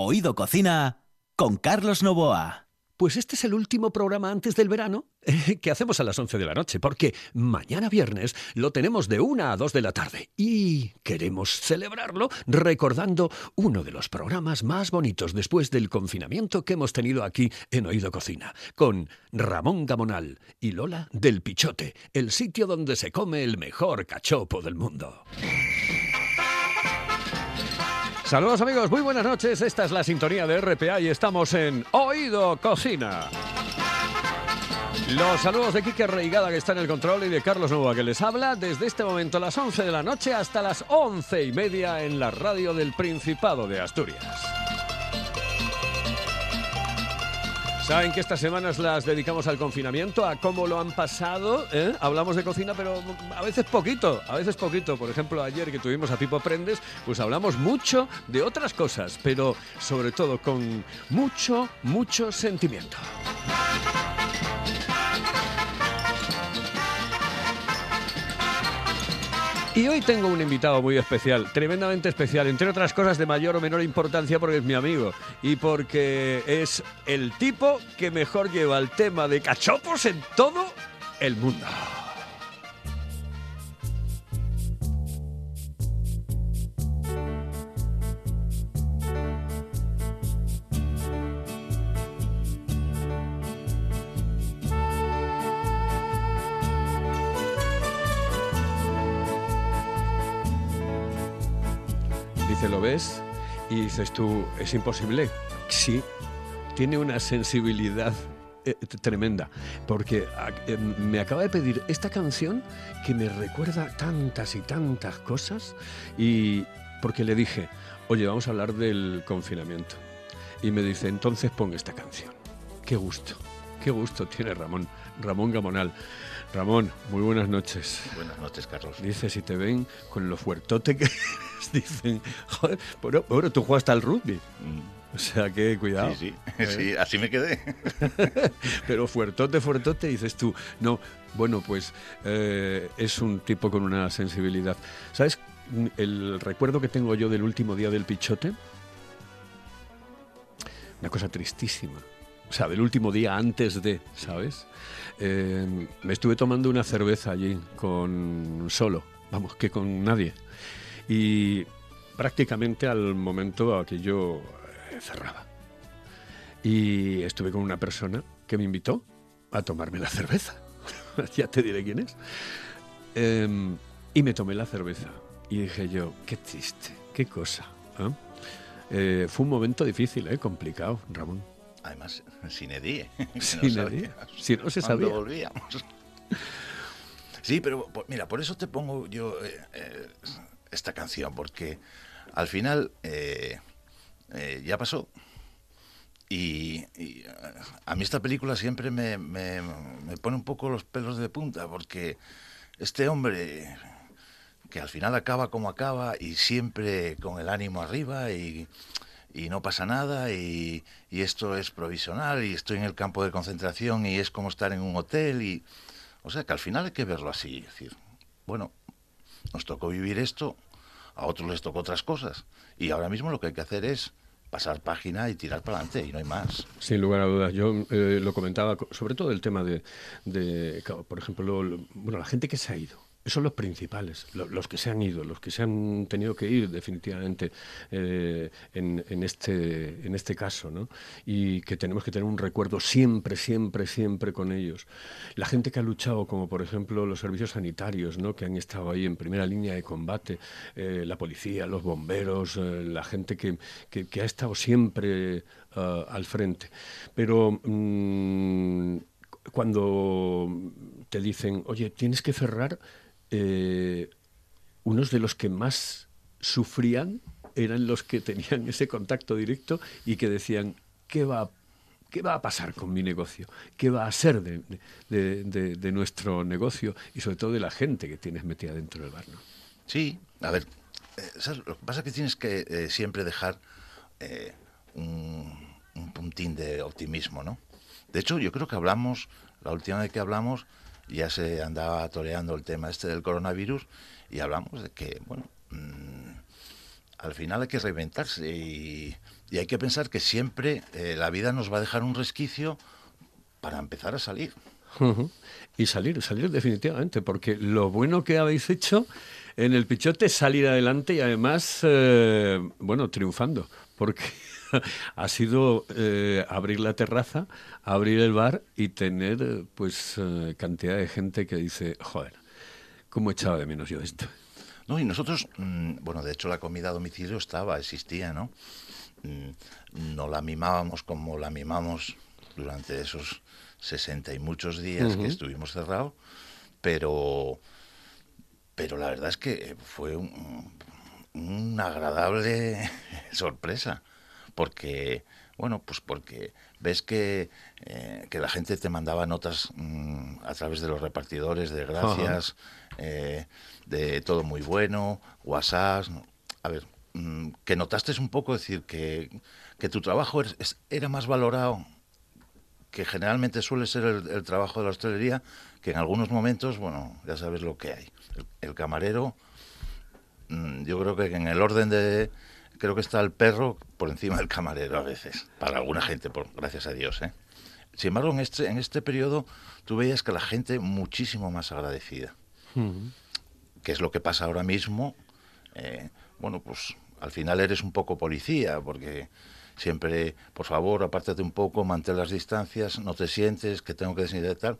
Oído Cocina con Carlos Novoa. Pues este es el último programa antes del verano eh, que hacemos a las 11 de la noche, porque mañana viernes lo tenemos de 1 a 2 de la tarde y queremos celebrarlo recordando uno de los programas más bonitos después del confinamiento que hemos tenido aquí en Oído Cocina, con Ramón Gamonal y Lola del Pichote, el sitio donde se come el mejor cachopo del mundo. Saludos amigos, muy buenas noches. Esta es la sintonía de RPA y estamos en Oído Cocina. Los saludos de Quique Reigada que está en el control y de Carlos Nova que les habla desde este momento a las 11 de la noche hasta las once y media en la radio del Principado de Asturias. Saben que estas semanas las dedicamos al confinamiento, a cómo lo han pasado. ¿eh? Hablamos de cocina, pero a veces poquito, a veces poquito. Por ejemplo, ayer que tuvimos a Pipo Prendes, pues hablamos mucho de otras cosas, pero sobre todo con mucho, mucho sentimiento. Y hoy tengo un invitado muy especial, tremendamente especial, entre otras cosas de mayor o menor importancia porque es mi amigo y porque es el tipo que mejor lleva el tema de cachopos en todo el mundo. Dice, ¿lo ves? Y dices tú, ¿es imposible? Sí, tiene una sensibilidad eh, tremenda, porque ah, eh, me acaba de pedir esta canción que me recuerda tantas y tantas cosas y porque le dije, oye, vamos a hablar del confinamiento. Y me dice, entonces pon esta canción. Qué gusto, qué gusto tiene Ramón, Ramón Gamonal. Ramón, muy buenas noches. Buenas noches, Carlos. Dice, si te ven con lo fuertote que eres, dicen, joder, bueno, bueno, tú jugaste al rugby. Mm, O sea que cuidado. Sí, sí, Eh. sí, así me quedé. Pero fuertote, fuertote, dices tú, no, bueno, pues eh, es un tipo con una sensibilidad. ¿Sabes el recuerdo que tengo yo del último día del pichote? Una cosa tristísima. O sea, del último día antes de, ¿sabes? Eh, me estuve tomando una cerveza allí con solo, vamos, que con nadie. Y prácticamente al momento aquello eh, cerraba. Y estuve con una persona que me invitó a tomarme la cerveza. ya te diré quién es. Em, y me tomé la cerveza. Y dije yo, qué triste, qué cosa. Eh, fue un momento difícil, ¿eh? complicado, Ramón. Además, sin edie. que Sin no edie. Si no se sabía. volvíamos. Sí, pero por- mira, por eso te pongo yo eh, eh, esta canción, porque al final eh, eh, ya pasó. Y, y, eh, a mí esta película siempre me, me- me pone un poco los pelos de punta, porque este hombre que al final acaba como acaba y siempre con el ánimo arriba y, y no pasa nada y, esto es provisional y estoy en el campo de concentración y es como estar en un hotel y o sea que al final hay que verlo así, es decir, bueno, nos tocó vivir esto, a otros les tocó otras cosas y ahora mismo lo que hay que hacer es pasar página y tirar para adelante y no hay más. Sin lugar a dudas. Yo eh, lo comentaba, co- sobre todo el tema de, por ejemplo, lo- lo- bueno, la gente que se ha ido. Son los principales, lo- los que se han ido, los que se han tenido que ir definitivamente eh, en, en este, en este caso, ¿no? Y que tenemos que tener un recuerdo siempre, siempre, siempre con ellos. La gente que ha luchado, como por ejemplo los servicios sanitarios, ¿no? Que han estado ahí en primera línea de combate, eh, la policía, los bomberos, eh, la gente que, que- ha estado siempre al frente. Pero mm, cuando te dicen, oye, tienes que cerrar, eh, unos de los que más sufrían eran los que tenían ese contacto directo y que decían, ¿qué va ¿Qué va a pasar con mi negocio? ¿Qué va a ser de, nuestro negocio y sobre todo de la gente que tienes metida dentro del bar? Sí, a ver, eh, lo que pasa es que tienes que eh, siempre dejar un, un puntín de optimismo, ¿no? De hecho, yo creo que hablamos, la última vez que hablamos, ya se andaba toreando el tema este del coronavirus y hablamos de que, bueno, mm, al final hay que reinventarse y, y hay que pensar que siempre eh, la vida nos va a dejar un resquicio para empezar a salir. Y salir, salir definitivamente, porque lo bueno que habéis hecho en el Pichote es salir adelante y además, eh, bueno, triunfando, porque ha sido eh, abrir la terraza, abrir el bar y tener pues cantidad de gente que dice, joder, ¿cómo echaba de menos yo esto? No, y nosotros, mm, bueno, de hecho la comida a domicilio estaba, existía, ¿no? Mm, no la mimábamos como la mimamos durante esos sesenta y muchos días que estuvimos cerrados, pero, pero la verdad es que fue una agradable sorpresa, porque, bueno, pues porque ves que, eh, que la gente te mandaba notas mm, a través de los repartidores de gracias, eh, de todo muy bueno, WhatsApp, a ver, Mm, que notaste un poco, decir, que, tu trabajo era más valorado que generalmente suele ser el, trabajo de la hostelería, que en algunos momentos, bueno, ya sabes lo que hay. El, camarero, mm, yo creo que en el orden de, creo que está el perro por encima del camarero a veces, para alguna gente, por, gracias a Dios. ¿eh? Sin embargo, en este, en este periodo tú veías que la gente muchísimo más agradecida, que es lo que pasa ahora mismo. Eh, bueno, pues al final eres un poco policía, porque siempre, por favor, apártate un poco, mantén las distancias, no te sientes que tengo que tal.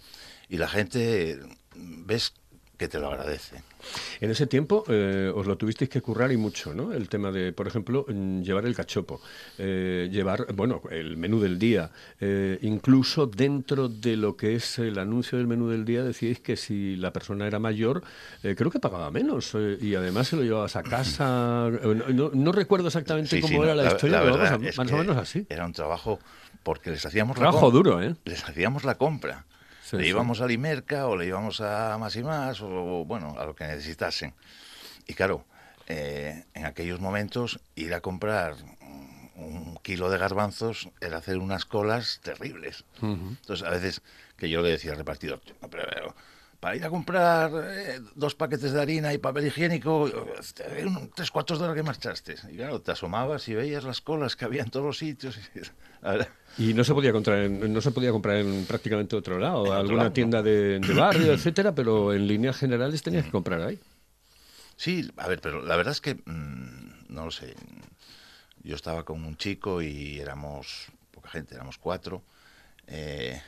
Y la gente, ves que te lo agradece. En ese tiempo eh, os lo tuvisteis que currar y mucho, ¿no? El tema de, por ejemplo, mm, llevar el cachopo, eh, llevar, bueno, el menú del día, eh, incluso dentro de lo que es el anuncio del menú del día decíais que si la persona era mayor, creo que pagaba menos y además se lo llevabas a casa. No, recuerdo exactamente cómo era la, historia, pero más o menos así. Era un trabajo porque les hacíamos trabajo duro, ¿eh? Les hacíamos la compra le íbamos a Limerca o le íbamos a Más y Más o, bueno, a lo que necesitasen. Y claro, eh, en aquellos momentos ir a comprar un kilo de garbanzos era hacer unas colas terribles. Entonces, a veces que yo le decía al repartidor, pero, para ir a comprar eh, dos paquetes de harina y papel higiénico, tres cuartos de hora que marchaste. Y claro, te asomabas y veías las colas que había en todos los sitios. Y no se podía comprar en, no se podía comprar en prácticamente otro lado, alguna tienda de, barrio, etcétera, pero en líneas generales tenías que comprar ahí. Sí, a ver, pero la verdad es que mm, no lo sé. Yo estaba con un chico y éramos poca gente, éramos cuatro. Eh,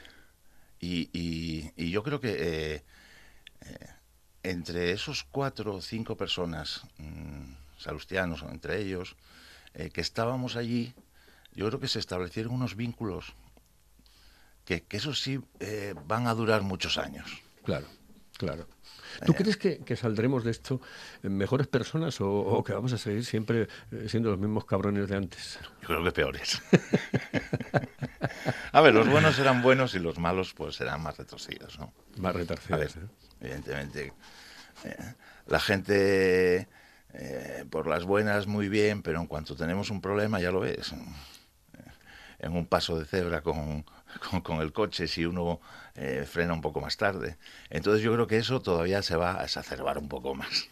y, yo creo que eh, eh, entre esos cuatro o cinco personas, mm, salustianos entre ellos, que estábamos allí, yo creo que se establecieron unos vínculos que, que eso sí eh, van a durar muchos años. Claro, claro. ¿Tú eh. crees que, saldremos de esto mejores personas o, que vamos a seguir siempre eh, siendo los mismos cabrones de antes? Yo creo que peores. a ver, los buenos serán buenos y los malos pues serán más retorcidos, ¿no? Más retorcidos. Evidentemente, la gente por las buenas muy bien, pero en cuanto tenemos un problema ya lo ves en un paso de cebra con, con, el coche si uno eh, frena un poco más tarde. Entonces yo creo que eso todavía se va a exacerbar un poco más.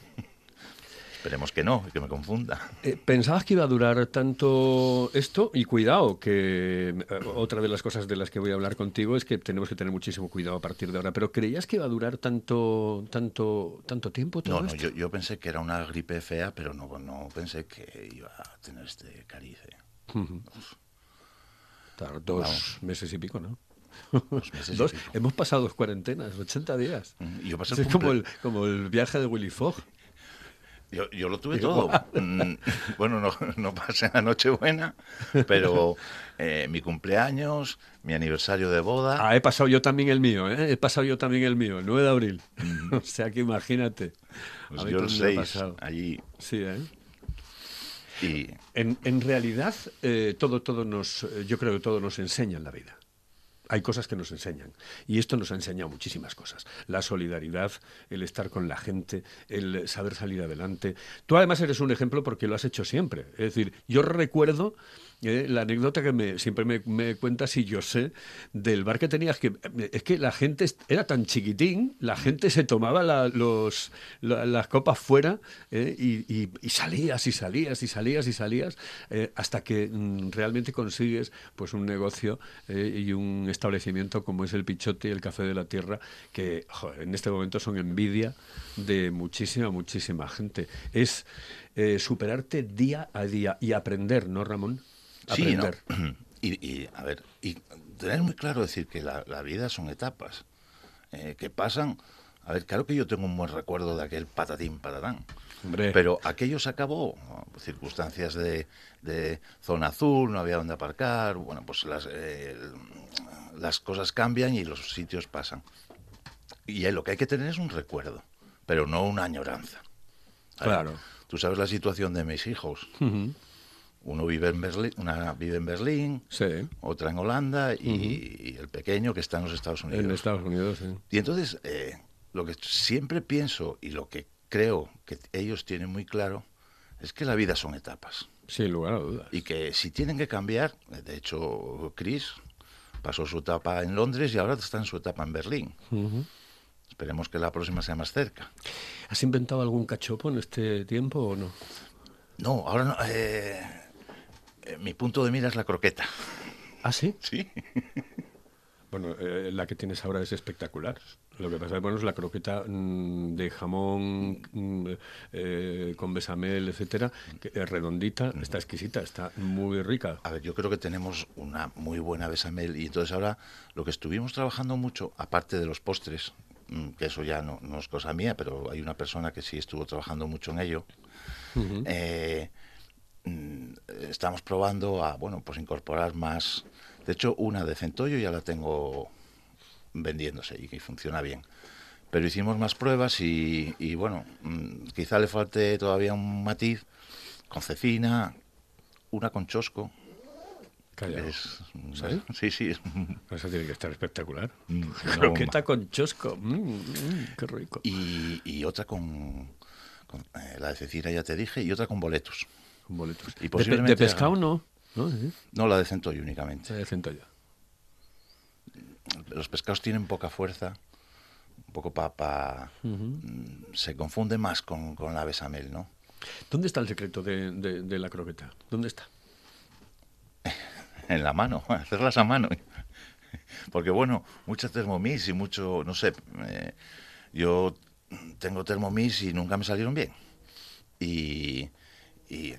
Esperemos que no, que me confunda. Eh, ¿Pensabas que iba a durar tanto esto? Y cuidado, que eh, otra de las cosas de las que voy a hablar contigo es que tenemos que tener muchísimo cuidado a partir de ahora. ¿Pero creías que iba a durar tanto tanto tanto tiempo todo No, no, yo, yo, pensé que era una gripe fea, pero no, no pensé que iba a tener este carice dos meses y pico, ¿no? Dos Hemos pasado dos cuarentenas, 80 días. Yo pasé es como el, como el viaje de Willy Fogg. Yo, yo, lo tuve todo. Mm, bueno, no, no pasé la Nochebuena, pero eh, mi cumpleaños, mi aniversario de boda. Ah, he pasado yo también el mío, ¿eh? He pasado yo también el mío, el 9 de abril. O sea que imagínate. Pues yo el 6, allí. Sí, ¿eh? Y... En, realidad, eh, todo, todo nos, eh, yo creo que todo nos enseña en la vida. Hay cosas que nos enseñan. Y esto nos ha enseñado muchísimas cosas. La solidaridad, el estar con la gente, el saber salir adelante. Tú además eres un ejemplo porque lo has hecho siempre. Es decir, yo recuerdo eh, la anécdota que me, siempre me, cuentas y yo sé del bar que tenías que es que la gente era tan chiquitín, la gente se tomaba la- los, la- las copas fuera eh, y, salías y salías y salías y salías eh, hasta que mm, realmente consigues pues un negocio y un establecimiento como es el Pichote y el Café de la Tierra que en este momento son envidia de muchísima, muchísima gente. Es superarte día a día y aprender, ¿no, Ramón? Sí, ¿no? Aprender. Y, y, a ver, y tener muy claro decir que la, la vida son etapas eh, que pasan. A ver, claro que yo tengo un buen recuerdo de aquel patatín patatán. Hombre. Pero aquello se acabó, circunstancias de, de zona azul, no había donde aparcar, bueno, pues las, eh, las cosas cambian y los sitios pasan. Y ahí lo que hay que tener es un recuerdo, pero no una añoranza. Claro. Tú sabes la situación de mis hijos. Ujú. Uno vive en Berlín, una vive en Berlín, Sí, otra en Holanda y, y el pequeño que está en los Estados Unidos. en Estados Unidos, sí. Y entonces, eh, lo que siempre pienso y lo que creo que ellos tienen muy claro es que la vida son etapas. Sin lugar a dudas. Y que si tienen que cambiar, de hecho, Chris pasó su etapa en Londres y ahora está en su etapa en Berlín. Esperemos que la próxima sea más cerca. ¿Has inventado algún cachopo en este tiempo o no? No, ahora no. eh, eh, mi punto de mira es la croqueta. ¿Ah, sí? Sí. Bueno, eh, la que tienes ahora es espectacular. Lo que pasa es bueno, es la croqueta mm, de jamón mm, eh, con besamel, etcétera, que es redondita, está exquisita, está muy rica. A ver, yo creo que tenemos una muy buena besamel y entonces ahora lo que estuvimos trabajando mucho, aparte de los postres, mm, que eso ya no, no es cosa mía, pero hay una persona que sí estuvo trabajando mucho en ello, eh, estamos probando a, bueno, pues incorporar más. De hecho, una de centollo ya la tengo vendiéndose y que funciona bien. Pero hicimos más pruebas y, y, bueno, mm, quizá le falte todavía un matiz con cecina, una con chosco. Es, ¿Sí? sí, sí. es- Eso tiene que estar espectacular. Mm, Croqueta bomba. con chosco. Mm, mm, qué rico. Y, y otra con, con, eh, la de cecina, ya te dije, y otra con boletos. Boletos. Y de, pe- posiblemente de pescado no. ¿No? Sí. No, la de centollo únicamente. De centollo. Los pescados tienen poca fuerza, un poco para... Se confunde más con, con la besamel, ¿no? ¿Dónde está el secreto de, de- de la croqueta? ¿Dónde está? En la mano, hacerlas a mano. Porque bueno, mucha Thermomix y mucho, no sé, eh, yo tengo Thermomix y nunca me salieron bien. Y, y,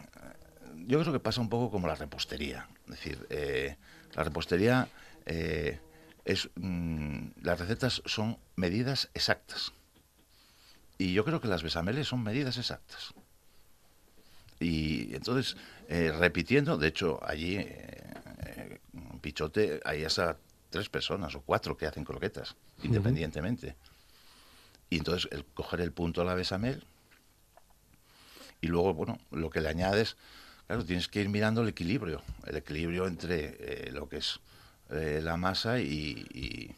yo creo que pasa un poco como la repostería. Es decir, eh, la repostería eh, es mm, las recetas son medidas exactas. Y yo creo que las besameles son medidas exactas. Y entonces, eh, repitiendo, de hecho, allí, eh, en Pichote, hay hasta tres personas o cuatro que hacen croquetas, independientemente. Y entonces, el coger el punto a la besamel, y luego, bueno, lo que le añades, claro, tienes que ir mirando el equilibrio, el equilibrio entre eh, lo que es eh, la masa y,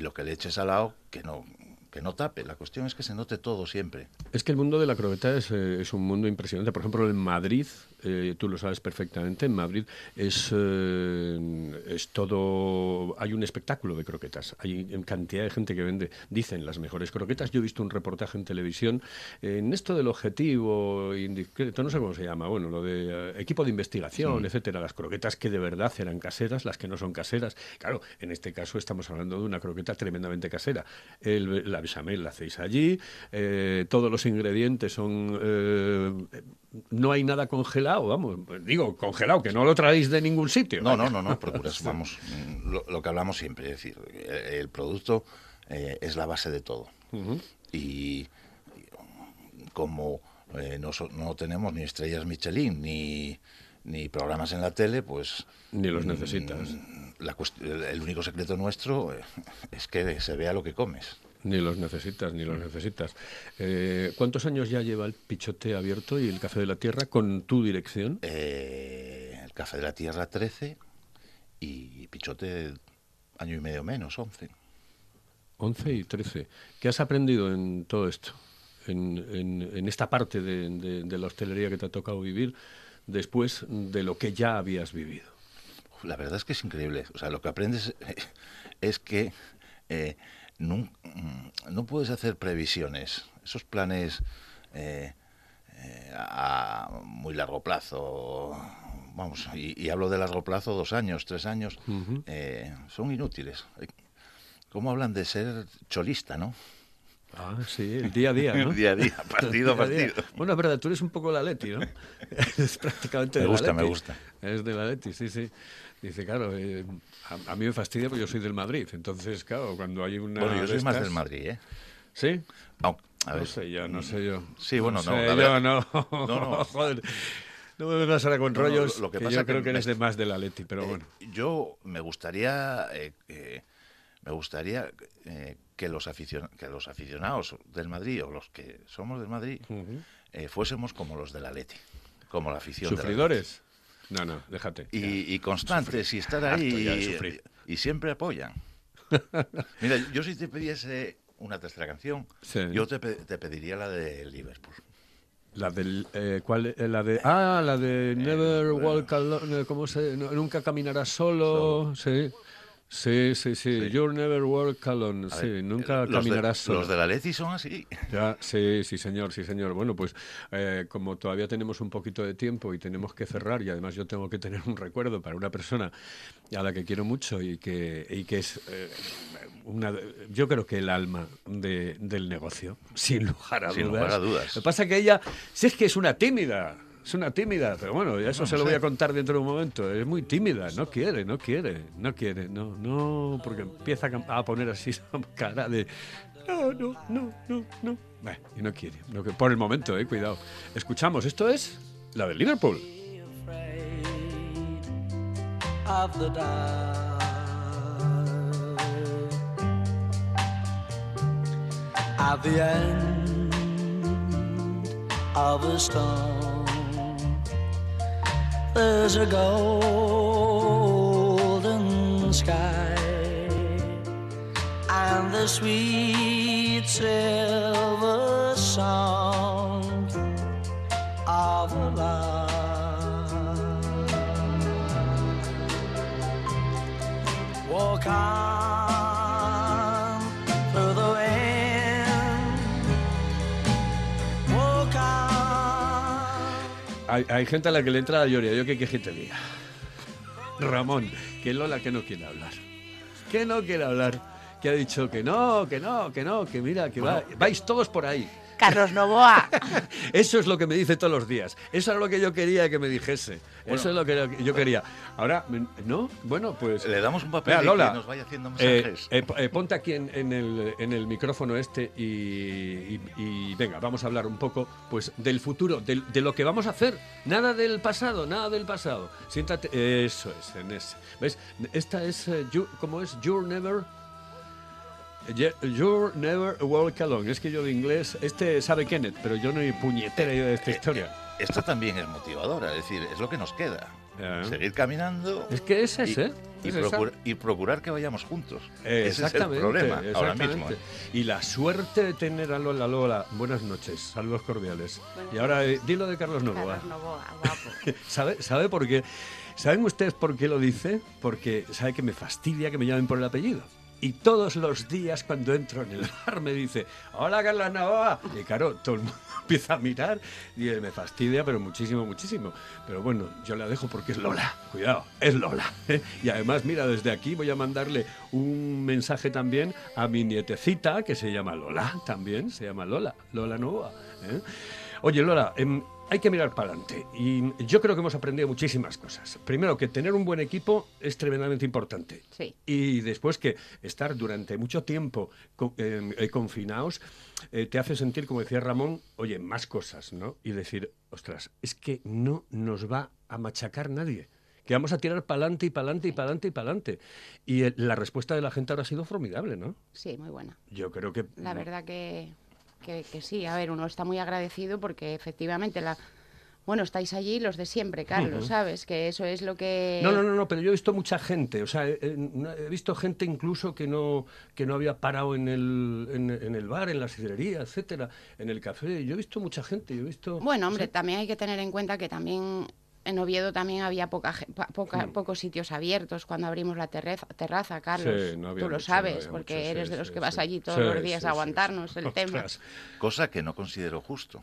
lo que le eches al lado, que no, que no tape. La cuestión es que se note todo siempre. Es que el mundo de la croqueta es, eh, es un mundo impresionante. Por ejemplo, en Madrid, eh, tú lo sabes perfectamente, en Madrid es, eh, es todo... Hay un espectáculo de croquetas. Hay cantidad de gente que vende, dicen, las mejores croquetas. Yo he visto un reportaje en televisión eh, en esto del objetivo indiscreto, no sé cómo se llama, bueno, lo de eh, equipo de investigación, etcétera. Las croquetas que de verdad eran caseras, las que no son caseras. Claro, en este caso estamos hablando de una croqueta tremendamente casera. El- la bechamel la hacéis allí, todos los ingredientes son... no hay nada congelado, vamos, digo, congelado, que no lo traéis de ningún sitio. No, vaya. no, no, no, procuras, vamos, lo, lo que hablamos siempre, es decir, eh, el producto eh, es la base de todo. Y, y, como eh, no, so- no tenemos ni estrellas Michelin ni, ni programas en la tele, pues... Ni los mm, necesitas. La el, único secreto nuestro es que se vea lo que comes. Ni los necesitas, ni los necesitas. Eh, ¿Cuántos años ya lleva el Pichote abierto y el Café de la Tierra con tu dirección? Eh, el Café de la Tierra 13 y Pichote año y medio menos, 11. 11 y 13. ¿Qué has aprendido en todo esto? En, en- en esta parte de, de- de la hostelería que te ha tocado vivir, después de lo que ya habías vivido? La verdad es que es increíble. O sea, lo que aprendes es que eh, no, mm, no, puedes hacer previsiones. Esos planes eh, eh, a muy largo plazo, vamos, y, hablo de largo plazo, dos años, tres años, son inútiles. ¿Cómo hablan de ser cholista, no? Ah, sí, el día a día, ¿no? el día a día, partido a partido. Bueno, es verdad, tú eres un poco la Leti, ¿no? es prácticamente me gusta, Me gusta, Es de la Leti, sí, sí. Dice, claro, eh, a, mí me fastidia porque yo soy del Madrid. Entonces, claro, cuando hay una. Bueno, yo soy más del Madrid, ¿eh? ¿Sí? a ver. No sé yo, no sé yo. Sí, bueno, no. no, Sé yo, no. no, no. Joder. No me vengas ahora con rollos. Lo, que, pasa yo creo que eres de más de la Leti, pero eh, bueno. Yo me gustaría. Eh, me gustaría que los, que los aficionados del Madrid o los que somos del Madrid fuésemos como los de la Leti, como la afición. ¿Sufridores? No, no, déjate. Y, constantes y estar ahí y, siempre apoyan. Mira, yo si te pidiese una tercera canción, yo te, pediría la de Liverpool. La del, eh, ¿cuál, eh, la de, ah, la de Never Walk Alone, ¿cómo se, nunca caminarás solo, sí. Sí, sí, sí, You'll never walk alone. sí, nunca caminarás solo. Los de la Leti son así. Ya, sí, sí, señor, sí, señor. Bueno, pues eh, como todavía tenemos un poquito de tiempo y tenemos que cerrar, y además yo tengo que tener un recuerdo para una persona a la que quiero mucho y que, y que es eh, una, yo creo que el alma de, del negocio, sin lugar a sin dudas. Lugar a dudas. Lo que pasa es que ella, si es que es una tímida, es una tímida, pero bueno, eso se lo voy a contar dentro de un momento. Es muy tímida, no quiere, no quiere, no quiere, no, no, porque empieza a poner así cara de no, no, no, no, no. y no quiere. por el momento, eh, cuidado. Escuchamos, esto es la de Liverpool. At the end of there's a golden sky and the sweet silver song of love. Walk on hay, hay, gente a la que le entra la lloría. Yo qué que te diga. Ramón, que Lola que no quiere hablar. Que no quiere hablar. Que ha dicho que no, que no, que no, que mira, que va, vais todos por ahí. Carlos Novoa. Eso es lo que me dice todos los días. Eso es lo que yo quería que me dijese. Eso es lo que yo quería. Ahora, ¿no? Bueno, pues... Le damos un papel que nos vaya haciendo eh, mensajes. Eh, eh, ponte aquí en, el, en, el, micrófono este y, venga, vamos a hablar un poco pues del futuro, de, lo que vamos a hacer. Nada del pasado, nada del pasado. Siéntate... Eso es, en ese. ¿Ves? Esta es... ¿Cómo es? You're never... You're never walk alone. Es que yo de inglés, este sabe Kenneth, pero yo no hay puñetera idea de esta eh, historia. Eh, esto también es motivadora, es decir, es lo que nos queda. Seguir caminando. Es que es ese. Y, y, procurar que vayamos juntos. ese es el problema ahora mismo. ¿eh? Y la suerte de tener a Lola Lola. Buenas noches, saludos cordiales. y ahora dilo de Carlos Novoa. Carlos Novoa, guapo. ¿Sabe, ¿Sabe por qué? ¿Saben ustedes por qué lo dice? Porque sabe que me fastidia que me llamen por el apellido. Y todos los días cuando entro en el bar me dice, hola Carla Navoa. Y claro, todo el mundo empieza a mirar y me fastidia, pero muchísimo, muchísimo. Pero bueno, yo la dejo porque es Lola. Cuidado, es Lola. ¿eh? Y además, mira, desde aquí voy a mandarle un mensaje también a mi nietecita que se llama Lola, también se llama Lola, Lola Novoa. ¿eh? Oye, Lola, em, hay que mirar para adelante. Y yo creo que hemos aprendido muchísimas cosas. Primero, que tener un buen equipo es tremendamente importante. Sí. Y después que estar durante mucho tiempo eh, eh, confinados eh, te hace sentir, como decía Ramón, oye, más cosas, ¿no? Y decir, ostras, es que no nos va a machacar nadie que vamos a tirar para adelante y para adelante y para adelante y para adelante. Y la respuesta de la gente ahora ha sido formidable, ¿no? Sí, muy buena. Yo creo que... La verdad que que, sí, a ver, uno está muy agradecido porque efectivamente la... Bueno, estáis allí los de siempre, Carlos, ¿sabes? Que eso es lo que... No, no, no, no, pero yo he visto mucha gente, o sea, he, visto gente incluso que no, que no había parado en el, en, el bar, en la sidrería, etcétera, en el café. Yo he visto mucha gente, yo he visto... Bueno, hombre, también hay que tener en cuenta que también en Oviedo también había poca, poca- pocos sitios abiertos cuando abrimos la terreza, terraza, Carlos. Sí, no Tú lo mucho, no sabes, había porque mucho, sí, eres de los sí, que vas sí. allí todos Sí, los días sí, a sí, aguantarnos sí. el tema. Cosa que no considero justo.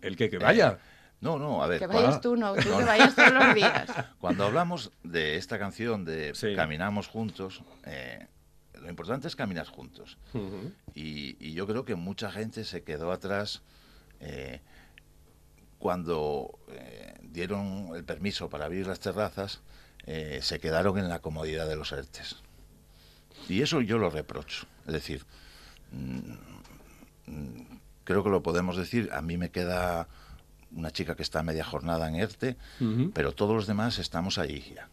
El que, que vaya. No, no, a ver. Que cuando- vayas tú, no, tú que vayas todos los días. Cuando hablamos de esta canción de Sí. Caminamos juntos, eh, lo importante es caminar juntos. Ujú. Y, y yo creo que mucha gente se quedó atrás eh, cuando eh, dieron el permiso para abrir las terrazas, eh, se quedaron en la comodidad de los ERTES. Y eso yo lo reprocho. Es decir, mm, mm, creo que lo podemos decir, a mí me queda una chica que está media jornada en ERTE, pero todos los demás estamos allí ya.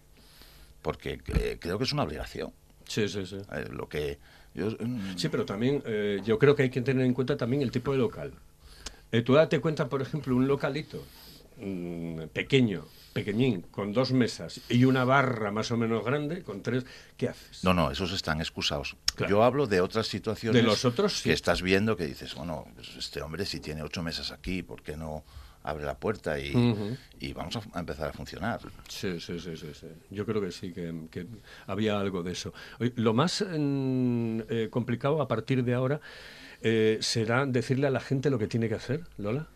Porque eh, creo que es una obligación. Sí, sí, sí. Eh, lo que yo, mm, Sí, pero también eh, yo creo que hay que tener en cuenta también el tipo de local. Eh, tú date cuenta, por ejemplo, un localito mm, pequeño, pequeñín, con dos mesas y una barra más o menos grande, con tres, ¿qué haces? No, no, esos están excusados. Claro. Yo hablo de otras situaciones De los otros, sí. que estás viendo que dices, bueno, pues este hombre si tiene ocho mesas aquí, ¿por qué no abre la puerta y, y vamos a, a empezar a funcionar? Sí, sí, sí, sí, sí. Yo creo que sí, que, que había algo de eso. Oye, Lo más mm, eh, complicado a partir de ahora eh, será decirle a la gente lo que tiene que hacer, Lola.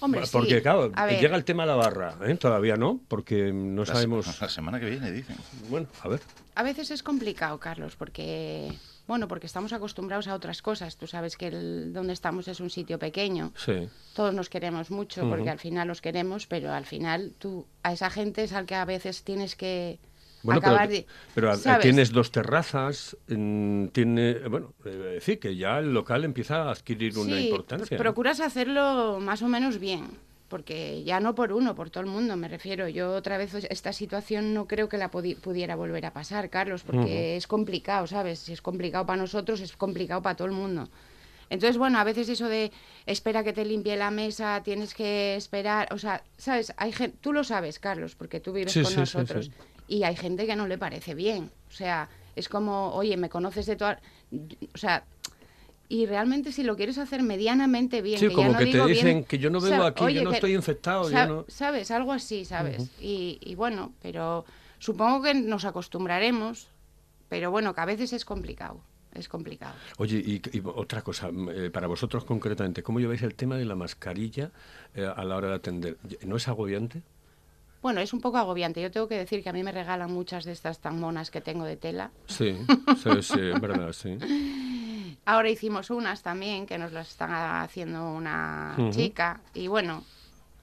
Hombre, sí. Porque, claro, A ver, llega el tema de la barra, ¿eh? Todavía no, porque no La se- sabemos... La, semana que viene, dicen. Bueno, a ver. A veces es complicado, Carlos, porque bueno, porque estamos acostumbrados a otras cosas. Tú sabes que el, donde estamos es un sitio pequeño. Sí. Todos nos queremos mucho porque al final los queremos, pero al final tú a esa gente es al que a veces tienes que Bueno, acabar pero, de pero, eh, ¿sabes? tienes dos terrazas, mm, tiene, eh, bueno, eh, decir que ya el local empieza a adquirir una Sí, importancia. procuras hacerlo más o menos bien, porque ya no por uno, por todo el mundo, me refiero. Yo otra vez esta situación no creo que la pudi- pudiera volver a pasar, Carlos, porque es complicado, ¿sabes? Si es complicado para nosotros, es complicado para todo el mundo. Entonces, bueno, a veces eso de espera que te limpie la mesa, tienes que esperar, o sea, ¿sabes? Hay gen- tú lo sabes, Carlos, porque tú vives Sí, con sí, nosotros. sí. Y hay gente que no le parece bien. O sea, es como, oye, me conoces de toda... O sea, y realmente si lo quieres hacer medianamente bien, Sí, que ya como no que te digo bien- dicen que yo no vengo aquí, que no estoy infectado, yo sa- no- ¿Sabes? Algo así, ¿sabes? y, y bueno, pero supongo que nos acostumbraremos, pero bueno, que a veces es complicado, es complicado. Oye, y, y otra cosa, mm, eh, para vosotros concretamente, ¿cómo lleváis el tema de la mascarilla eh, a la hora de atender? ¿No es agobiante? Bueno, es un poco agobiante. Yo tengo que decir que a mí me regalan muchas de estas tan monas que tengo de tela. Sí, sí, sí, es verdad, sí. Ahora hicimos unas también, que nos las están haciendo una chica. Y bueno,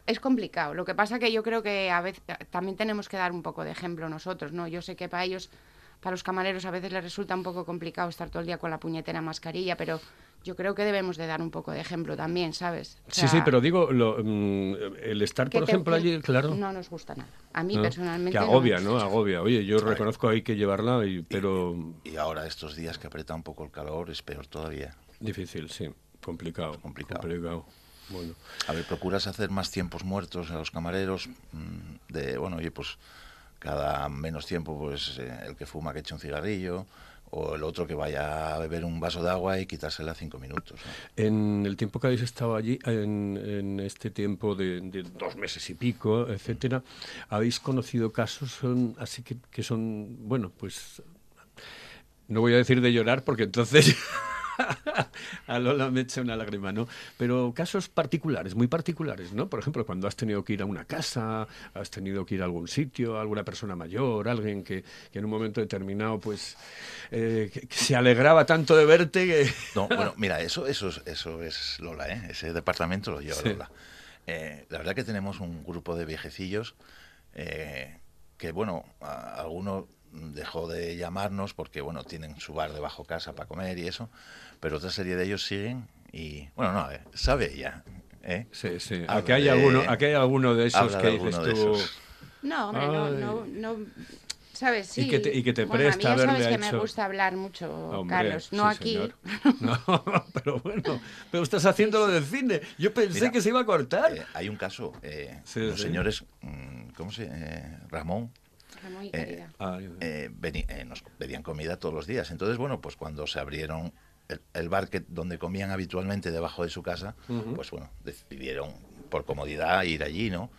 es complicado. Lo que pasa que yo creo que a veces también tenemos que dar un poco de ejemplo nosotros, ¿no? Yo sé que para ellos, para los camareros a veces les resulta un poco complicado estar todo el día con la puñetera mascarilla, pero yo creo que debemos de dar un poco de ejemplo también, ¿sabes? O Sí, sea, sí, pero digo, lo, mm, el estar, por ejemplo, allí, claro. No nos gusta nada. A mí ¿no? personalmente Que no. agobia, ¿no? Agobia. Oye, yo reconozco hay que llevarla, y, pero Y ahora estos días que aprieta un poco el calor es peor todavía. difícil, sí. Complicado. Complicado. complicado. Bueno. A ver, procuras hacer más tiempos muertos a los camareros, mm, de, bueno, oye, pues cada menos tiempo, pues eh, el que fuma que eche un cigarrillo, o el otro que vaya a beber un vaso de agua y quitársela cinco minutos. En el tiempo que habéis estado allí, en, en este tiempo de, de dos meses y pico, etcétera, habéis conocido casos son, así que, que son, bueno, pues no voy a decir de llorar porque entonces a Lola me echa una lágrima, ¿no? Pero casos particulares, muy particulares, ¿no? Por ejemplo, cuando has tenido que ir a una casa, has tenido que ir a algún sitio, alguna persona mayor, alguien que, que en un momento determinado, pues, eh, que- que se alegraba tanto de verte que... No, bueno, mira, eso, eso, es- eso es Lola, ¿eh? Ese departamento lo lleva Sí. Lola. Eh, la verdad que tenemos un grupo de viejecillos eh, que, bueno, a- alguno dejó de llamarnos porque, bueno, tienen su bar debajo casa para comer y eso, pero otra serie de ellos siguen y, bueno, no, a ver, sabe ella, ¿eh? Sí, sí. Habla Aquí hay, de- alguno, aquí hay alguno de esos habla que de dices tú... esos. No, hombre, no, no, no, ¿sabes? Sí. Y que te- y que te bueno, presta a mí ya sabes que hecho- me gusta hablar mucho, Hombre, Carlos, no sí, aquí. señor. No, pero bueno, pero estás haciendo lo del cine. Yo pensé Mira, que se iba a cortar. Eh, hay un caso, eh, Sí, los sí. señores, mm, ¿cómo se eh, Ramón, Ramón y Eh, Caridad. Ah, eh, eh, nos pedían comida todos los días. Entonces, bueno, pues cuando se abrieron el, el bar que, donde comían habitualmente debajo de su casa, pues bueno, decidieron por comodidad ir allí, ¿no?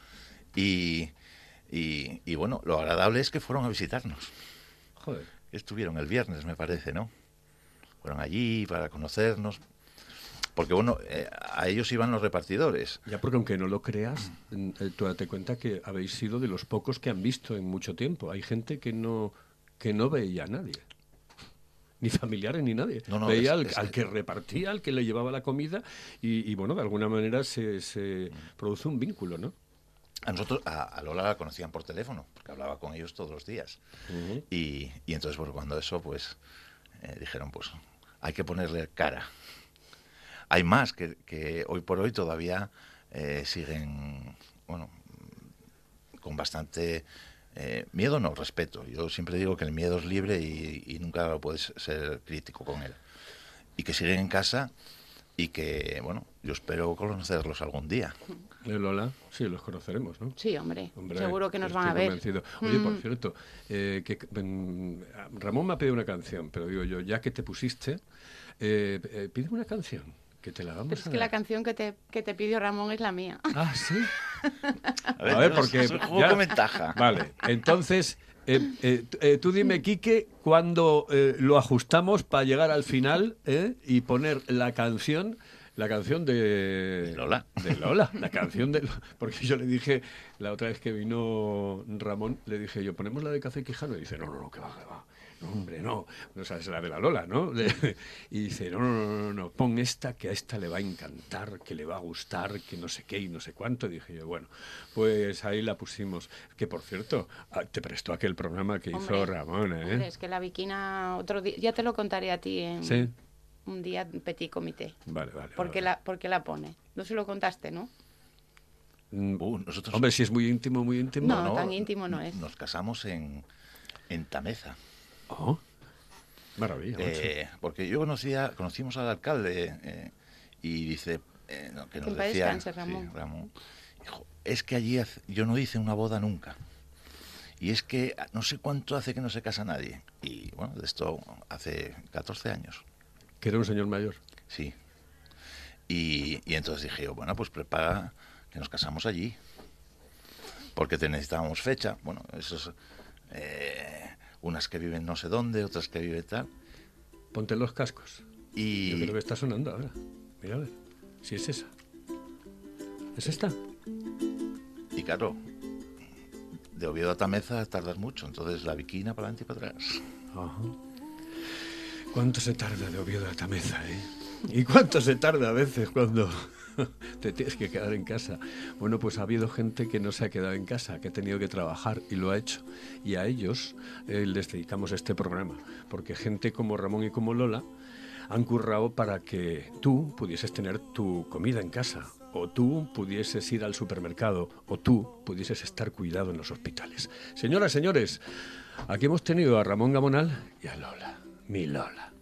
Y, y, y bueno, lo agradable es que fueron a visitarnos. Joder. Estuvieron el viernes, me parece, ¿no? Fueron allí para conocernos. Porque bueno, eh, a ellos iban los repartidores. Ya porque aunque no lo creas, eh, tú date cuenta que habéis sido de los pocos que han visto en mucho tiempo. Hay gente que no, que no veía a nadie. Ni familiares ni nadie. No, no, veía es- al, es- al que repartía, al que le llevaba la comida y, y, bueno, de alguna manera se, se produce un vínculo, ¿no? A nosotros, a, a Lola la conocían por teléfono, porque hablaba con ellos todos los días. y, y entonces, pues, cuando eso, pues, eh, dijeron, pues, hay que ponerle cara. Hay más que, que hoy por hoy todavía eh, siguen, bueno, con bastante eh, miedo, no, respeto. Yo siempre digo que el miedo es libre y, y nunca puedes ser crítico con él. Y que siguen en casa y que, bueno, yo espero conocerlos algún día. Eh, Lola, sí, los conoceremos, ¿no? Sí, hombre, Hombre, seguro que nos van a ver. convencido. Oye, por Mm. cierto, eh, que, mm, Ramón me ha pedido una canción, pero digo yo, ya que te pusiste, eh, eh, pídeme una canción, que te la vamos Pero es a que la canción que te, que te pidió Ramón es la mía. Ah, sí. A A ver, porque es un juego ya- con ventaja. Vale, entonces, eh, eh, eh, tú dime, Quique, cuando eh, lo ajustamos para llegar al final eh, y poner la canción, la canción de, De Lola. De Lola, la canción de Porque yo le dije, la otra vez que vino Ramón, le dije yo, ponemos la de Café Quijano. Y dice, no, no, no, que va, que va. No, hombre, no. O sea, es la de la Lola, ¿no? Y dice, no, no, no, no, no, pon esta, que a esta le va a encantar, que le va a gustar, que no sé qué y no sé cuánto. dije yo, bueno, pues ahí la pusimos. Que por cierto, ah, te prestó aquel programa que hizo Ramón, ¿eh? Hombre, es que la Viquina, otro día, ya te lo contaré a ti en Sí. un día en petit comité. Vale, vale. ¿Por qué, vale. la, la pone? No se lo contaste, ¿no? Mm, Uh, nosotros Hombre, si es muy íntimo, muy íntimo. No, tan íntimo no es. Nos casamos en, en Tameza. Oh, maravilla. Eh, porque yo conocía, conocimos al alcalde eh, y dice eh, no, que nos decía descanse, sí, Ramón. Ramón, dijo, es que allí hace- yo no hice una boda nunca. Y es que no sé cuánto hace que no se casa nadie. Y bueno, de esto hace 14 años. Que era un señor mayor. Sí. Y, y entonces dije yo, bueno, pues prepara que nos casamos allí. Porque te necesitábamos fecha. Bueno, esos, eh, unas que viven no sé dónde, otras que viven tal. Ponte los cascos. Yo Y, creo que está sonando ahora. Mira a ver. Si es esa. ¿Es esta? y claro, de Oviedo a Tameza tardas mucho. Entonces la viquina para adelante y para atrás. Ajá. ¿Cuánto se tarda de Oviedo a Tameza, eh? ¿Y cuánto se tarda a veces cuando te tienes que quedar en casa? Bueno, pues ha habido gente que no se ha quedado en casa, que ha tenido que trabajar y lo ha hecho. Y a ellos eh, les dedicamos este programa, porque gente como Ramón y como Lola han currado para que tú pudieses tener tu comida en casa, o tú pudieses ir al supermercado, o tú pudieses estar cuidado en los hospitales. Señoras, señores, aquí hemos tenido a Ramón Gamonal y a Lola, mi Lola.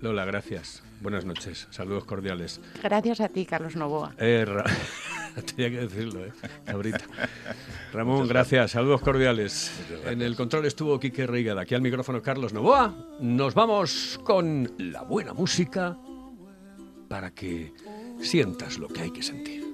Lola, gracias. Buenas noches. Saludos cordiales. Gracias a ti, Carlos Novoa. Eh, Ra- Tenía que decirlo, ¿eh? Cabrita. Ramón, gracias. Saludos cordiales. En el control estuvo Quique Reigada. Aquí al micrófono Carlos Novoa. Nos vamos con la buena música para que sientas lo que hay que sentir.